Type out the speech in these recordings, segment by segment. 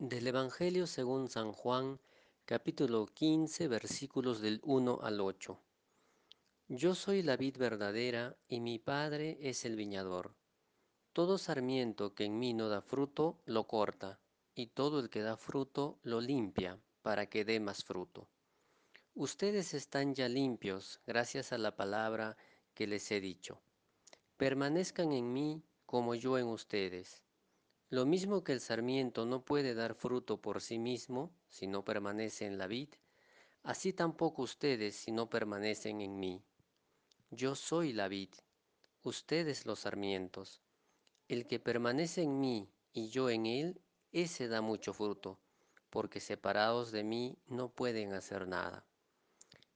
Del Evangelio según San Juan, capítulo 15, versículos del 1 al 8. Yo soy la vid verdadera y mi Padre es el viñador. Todo sarmiento que en mí no da fruto, lo corta, y todo el que da fruto, lo limpia, para que dé más fruto. Ustedes están ya limpios gracias a la palabra que les he dicho. Permanezcan en mí como yo en ustedes. Lo mismo que el sarmiento no puede dar fruto por sí mismo si no permanece en la vid, así tampoco ustedes si no permanecen en mí. Yo soy la vid, ustedes los sarmientos. El que permanece en mí y yo en él, ese da mucho fruto, porque separados de mí no pueden hacer nada.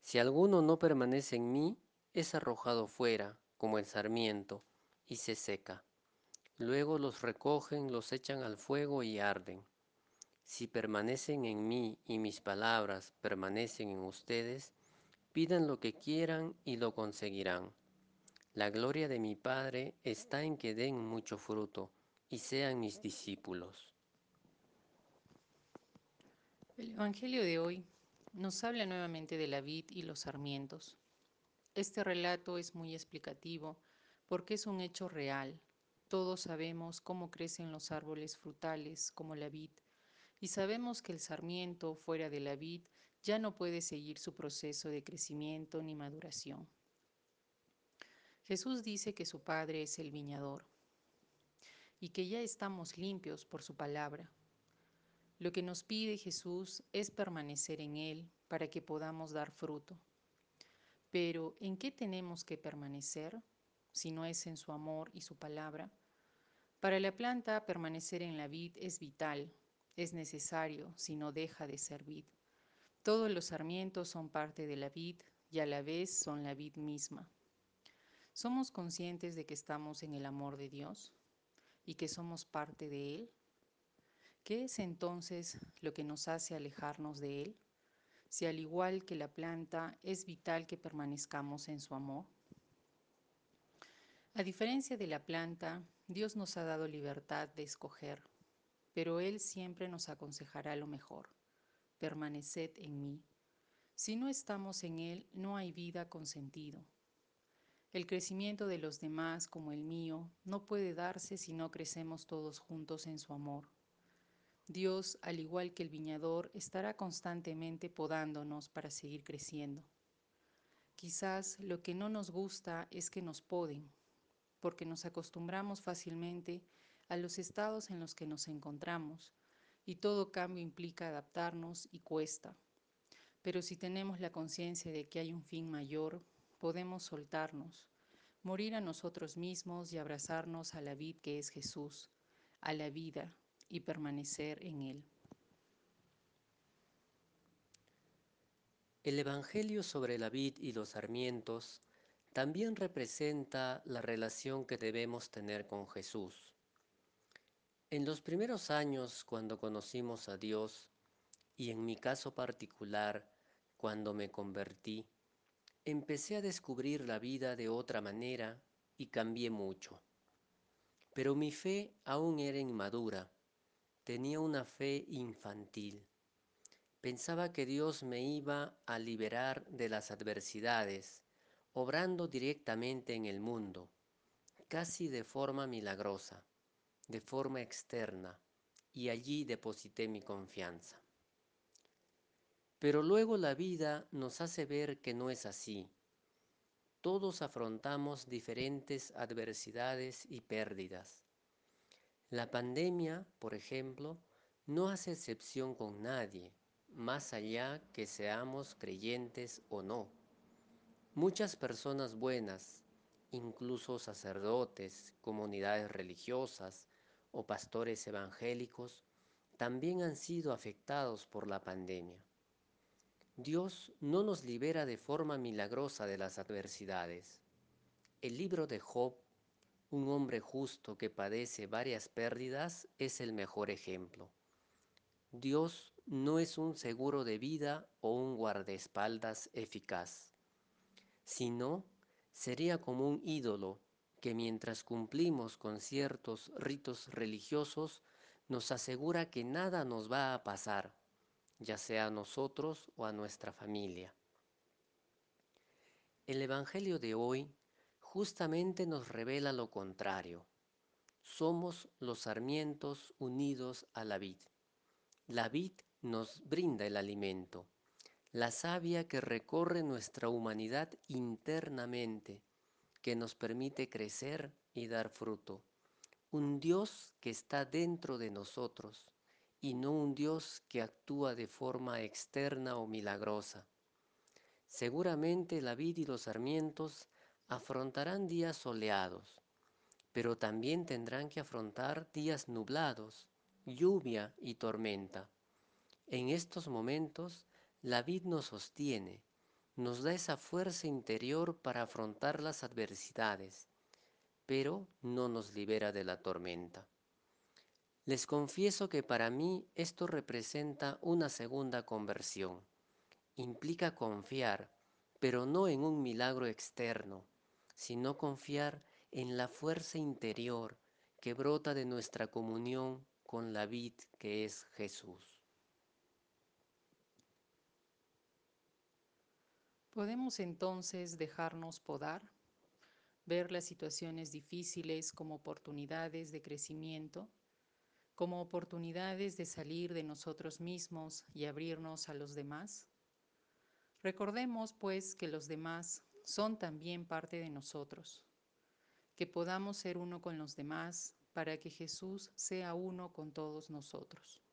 Si alguno no permanece en mí, es arrojado fuera como el sarmiento y se seca. Luego los recogen, los echan al fuego y arden. Si permanecen en mí y mis palabras permanecen en ustedes, pidan lo que quieran y lo conseguirán. La gloria de mi Padre está en que den mucho fruto y sean mis discípulos. El Evangelio de hoy nos habla nuevamente de la vid y los sarmientos. Este relato es muy explicativo porque es un hecho real, todos sabemos cómo crecen los árboles frutales como la vid y sabemos que el sarmiento fuera de la vid ya no puede seguir su proceso de crecimiento ni maduración. Jesús dice que su Padre es el viñador y que ya estamos limpios por su palabra. Lo que nos pide Jesús es permanecer en Él para que podamos dar fruto. Pero ¿en qué tenemos que permanecer si no es en su amor y su palabra? Para la planta, permanecer en la vid es vital, es necesario, si no deja de ser vid. Todos los sarmientos son parte de la vid y a la vez son la vid misma. ¿Somos conscientes de que estamos en el amor de Dios y que somos parte de Él? ¿Qué es entonces lo que nos hace alejarnos de Él? Si al igual que la planta es vital que permanezcamos en su amor. A diferencia de la planta, Dios nos ha dado libertad de escoger, pero Él siempre nos aconsejará lo mejor. Permaneced en mí. Si no estamos en Él, no hay vida con sentido. El crecimiento de los demás, como el mío, no puede darse si no crecemos todos juntos en su amor. Dios, al igual que el viñador, estará constantemente podándonos para seguir creciendo. Quizás lo que no nos gusta es que nos poden, porque nos acostumbramos fácilmente a los estados en los que nos encontramos y todo cambio implica adaptarnos y cuesta. Pero si tenemos la conciencia de que hay un fin mayor, podemos soltarnos, morir a nosotros mismos y abrazarnos a la vid que es Jesús, a la vida y permanecer en Él. El Evangelio sobre la vid y los sarmientos también representa la relación que debemos tener con Jesús. En los primeros años, cuando conocimos a Dios, y en mi caso particular, cuando me convertí, empecé a descubrir la vida de otra manera y cambié mucho. Pero mi fe aún era inmadura, tenía una fe infantil. Pensaba que Dios me iba a liberar de las adversidades, obrando directamente en el mundo, casi de forma milagrosa, de forma externa, y allí deposité mi confianza. Pero luego la vida nos hace ver que no es así. Todos afrontamos diferentes adversidades y pérdidas. La pandemia, por ejemplo, no hace excepción con nadie, más allá que seamos creyentes o no. Muchas personas buenas, incluso sacerdotes, comunidades religiosas o pastores evangélicos, también han sido afectados por la pandemia. Dios no nos libera de forma milagrosa de las adversidades. El libro de Job, un hombre justo que padece varias pérdidas, es el mejor ejemplo. Dios no es un seguro de vida o un guardaespaldas eficaz sino sería como un ídolo que mientras cumplimos con ciertos ritos religiosos nos asegura que nada nos va a pasar, ya sea a nosotros o a nuestra familia. El Evangelio de hoy justamente nos revela lo contrario. Somos los sarmientos unidos a la vid. La vid nos brinda el alimento, la savia que recorre nuestra humanidad internamente, que nos permite crecer y dar fruto. Un Dios que está dentro de nosotros y no un Dios que actúa de forma externa o milagrosa. Seguramente la vid y los sarmientos afrontarán días soleados, pero también tendrán que afrontar días nublados, lluvia y tormenta. En estos momentos, la vid nos sostiene, nos da esa fuerza interior para afrontar las adversidades, pero no nos libera de la tormenta. Les confieso que para mí esto representa una segunda conversión. Implica confiar, pero no en un milagro externo, sino confiar en la fuerza interior que brota de nuestra comunión con la vid que es Jesús. Podemos entonces dejarnos podar, ver las situaciones difíciles como oportunidades de crecimiento, como oportunidades de salir de nosotros mismos y abrirnos a los demás. Recordemos pues que los demás son también parte de nosotros, que podamos ser uno con los demás para que Jesús sea uno con todos nosotros.